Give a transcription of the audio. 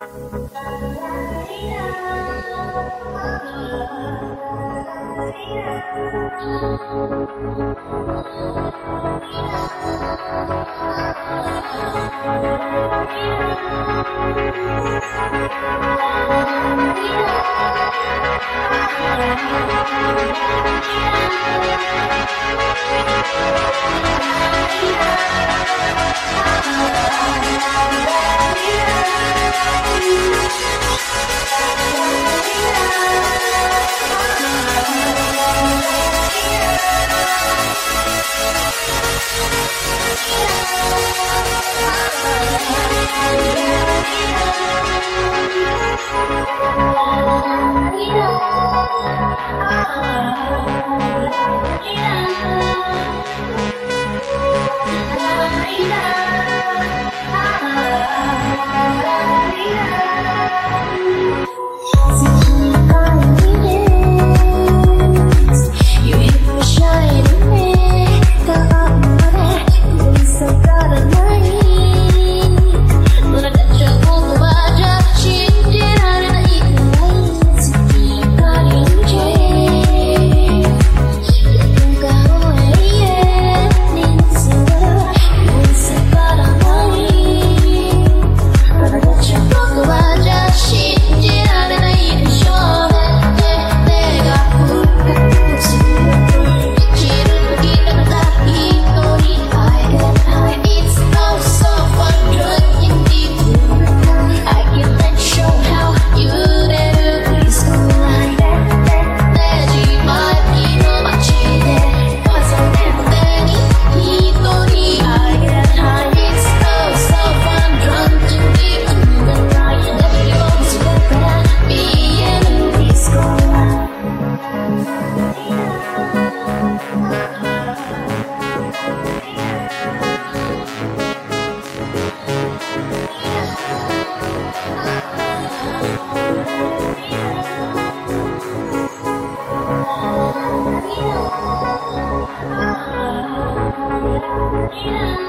Yeah. Never, never